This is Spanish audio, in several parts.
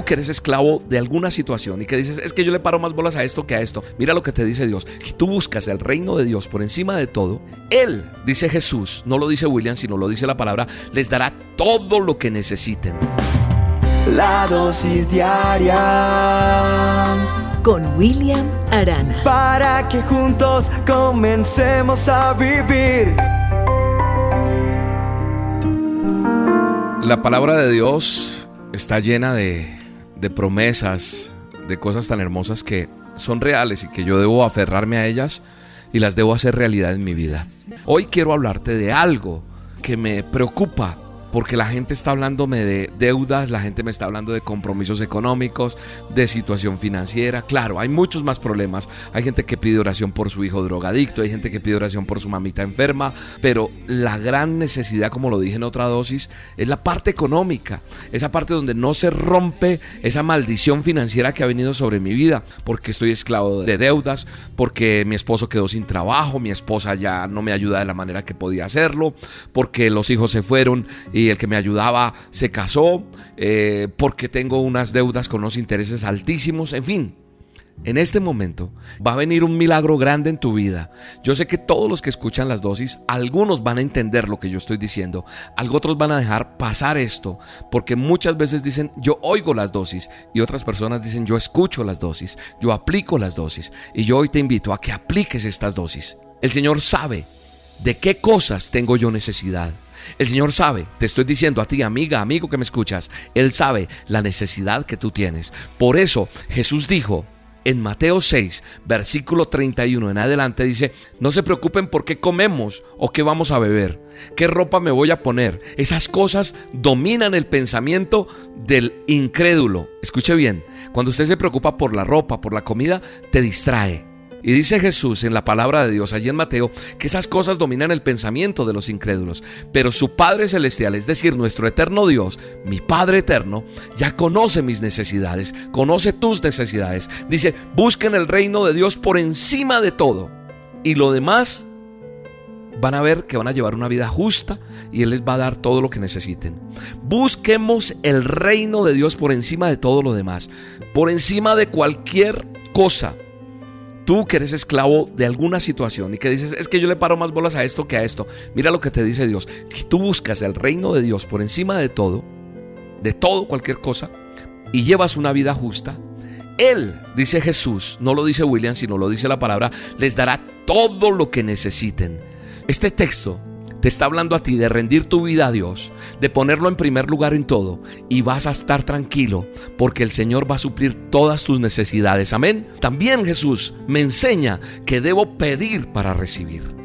Tú que eres esclavo de alguna situación y que dices, es que yo le paro más bolas a esto que a esto. Mira lo que te dice Dios. Si tú buscas el reino de Dios por encima de todo, Él, dice Jesús, no lo dice William, sino lo dice la palabra, les dará todo lo que necesiten. La dosis diaria con William Arana. Para que juntos comencemos a vivir. La palabra de Dios está llena de de promesas, de cosas tan hermosas que son reales y que yo debo aferrarme a ellas y las debo hacer realidad en mi vida. Hoy quiero hablarte de algo que me preocupa porque la gente está hablándome de deudas, la gente me está hablando de compromisos económicos, de situación financiera. Claro, hay muchos más problemas. Hay gente que pide oración por su hijo drogadicto, hay gente que pide oración por su mamita enferma, pero la gran necesidad, como lo dije en otra dosis, es la parte económica, esa parte donde no se rompe esa maldición financiera que ha venido sobre mi vida, porque estoy esclavo de deudas, porque mi esposo quedó sin trabajo, mi esposa ya no me ayuda de la manera que podía hacerlo, porque los hijos se fueron y el que me ayudaba se casó, eh, porque tengo unas deudas con unos intereses altísimos, en fin. En este momento va a venir un milagro grande en tu vida. Yo sé que todos los que escuchan las dosis, algunos van a entender lo que yo estoy diciendo, otros van a dejar pasar esto, porque muchas veces dicen yo oigo las dosis y otras personas dicen yo escucho las dosis, yo aplico las dosis y yo hoy te invito a que apliques estas dosis. El Señor sabe de qué cosas tengo yo necesidad. El Señor sabe, te estoy diciendo a ti, amiga, amigo que me escuchas, Él sabe la necesidad que tú tienes. Por eso Jesús dijo, en Mateo 6, versículo 31 en adelante dice, no se preocupen por qué comemos o qué vamos a beber, qué ropa me voy a poner. Esas cosas dominan el pensamiento del incrédulo. Escuche bien, cuando usted se preocupa por la ropa, por la comida, te distrae. Y dice Jesús en la palabra de Dios allí en Mateo que esas cosas dominan el pensamiento de los incrédulos, pero su Padre Celestial, es decir, nuestro eterno Dios, mi Padre eterno, ya conoce mis necesidades, conoce tus necesidades. Dice, busquen el reino de Dios por encima de todo. Y lo demás van a ver que van a llevar una vida justa y Él les va a dar todo lo que necesiten. Busquemos el reino de Dios por encima de todo lo demás, por encima de cualquier cosa Tú que eres esclavo de alguna situación y que dices, es que yo le paro más bolas a esto que a esto. Mira lo que te dice Dios. Si tú buscas el reino de Dios por encima de todo, de todo, cualquier cosa, y llevas una vida justa, Él, dice Jesús, no lo dice William, sino lo dice la palabra, les dará todo lo que necesiten. Este texto te está hablando a ti de rendir tu vida a Dios, de ponerlo en primer lugar en todo y vas a estar tranquilo porque el Señor va a suplir todas tus necesidades. Amén. También Jesús me enseña que debo pedir para recibir.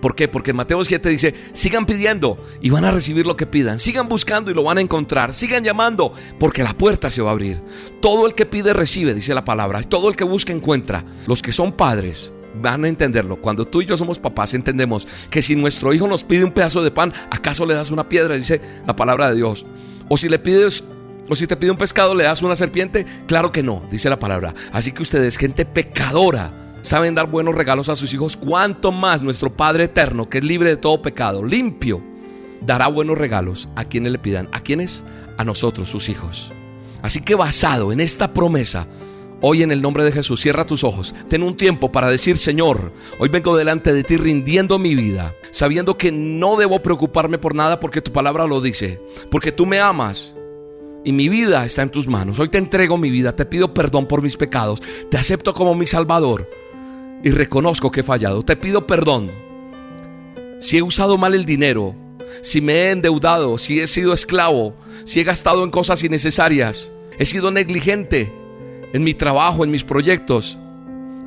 ¿Por qué? Porque Mateo 7 dice, sigan pidiendo y van a recibir lo que pidan, sigan buscando y lo van a encontrar, sigan llamando porque la puerta se va a abrir. Todo el que pide recibe, dice la palabra, todo el que busca encuentra. Los que son padres van a entenderlo. Cuando tú y yo somos papás, entendemos que si nuestro hijo nos pide un pedazo de pan, ¿acaso le das una piedra? Dice la palabra de Dios. O si le pides o si te pide un pescado, ¿le das una serpiente? Claro que no, dice la palabra. Así que ustedes, gente pecadora, saben dar buenos regalos a sus hijos. Cuanto más nuestro Padre eterno, que es libre de todo pecado, limpio, dará buenos regalos a quienes le pidan. ¿A quienes? A nosotros, sus hijos. Así que basado en esta promesa, Hoy en el nombre de Jesús, cierra tus ojos. Ten un tiempo para decir, Señor, hoy vengo delante de ti rindiendo mi vida, sabiendo que no debo preocuparme por nada porque tu palabra lo dice, porque tú me amas. Y mi vida está en tus manos. Hoy te entrego mi vida, te pido perdón por mis pecados, te acepto como mi Salvador y reconozco que he fallado. Te pido perdón. Si he usado mal el dinero, si me he endeudado, si he sido esclavo, si he gastado en cosas innecesarias, he sido negligente, en mi trabajo, en mis proyectos.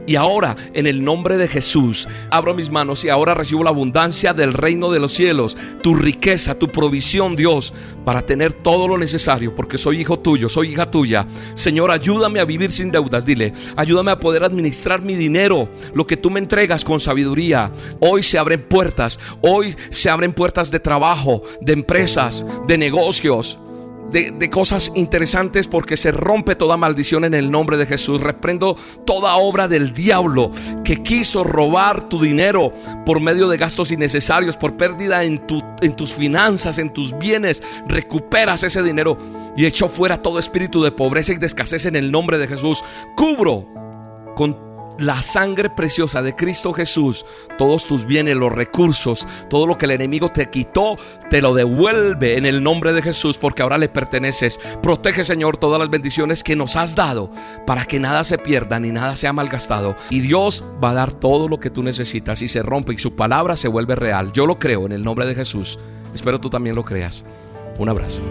Y ahora, en el nombre de Jesús, abro mis manos y ahora recibo la abundancia del reino de los cielos, tu riqueza, tu provisión, Dios, para tener todo lo necesario, porque soy hijo tuyo, soy hija tuya. Señor, ayúdame a vivir sin deudas, dile, ayúdame a poder administrar mi dinero, lo que tú me entregas con sabiduría. Hoy se abren puertas, hoy se abren puertas de trabajo, de empresas, de negocios de, cosas interesantes porque se rompe toda maldición en el nombre de Jesús. Reprendo toda obra del diablo que quiso robar tu dinero por medio de gastos innecesarios, por pérdida en, tu, en tus finanzas, en tus bienes. Recuperas ese dinero y echo fuera todo espíritu de pobreza y de escasez en el nombre de Jesús. Cubro con la sangre preciosa de Cristo Jesús, todos tus bienes, los recursos, todo lo que el enemigo te quitó, te lo devuelve en el nombre de Jesús porque ahora le perteneces. Protege, Señor, todas las bendiciones que nos has dado para que nada se pierda ni nada sea malgastado. Y Dios va a dar todo lo que tú necesitas y se rompe y su palabra se vuelve real. Yo lo creo en el nombre de Jesús. Espero tú también lo creas. Un abrazo.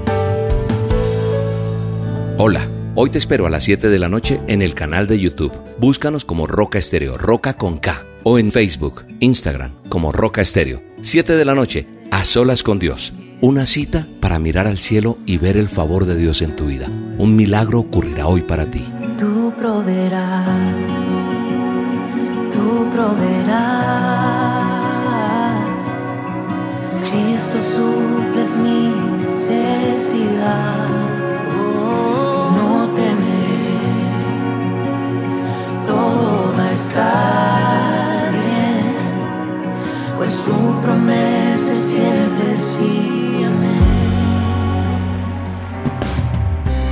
Hola. Hoy te espero a las 7 de la noche en el canal de YouTube. Búscanos como Roca Estéreo, Roca con K. O en Facebook, Instagram, como Roca Estéreo. 7 de la noche, a solas con Dios. Una cita para mirar al cielo y ver el favor de Dios en tu vida. Un milagro ocurrirá hoy para ti. Tú proveerás, tú proveerás.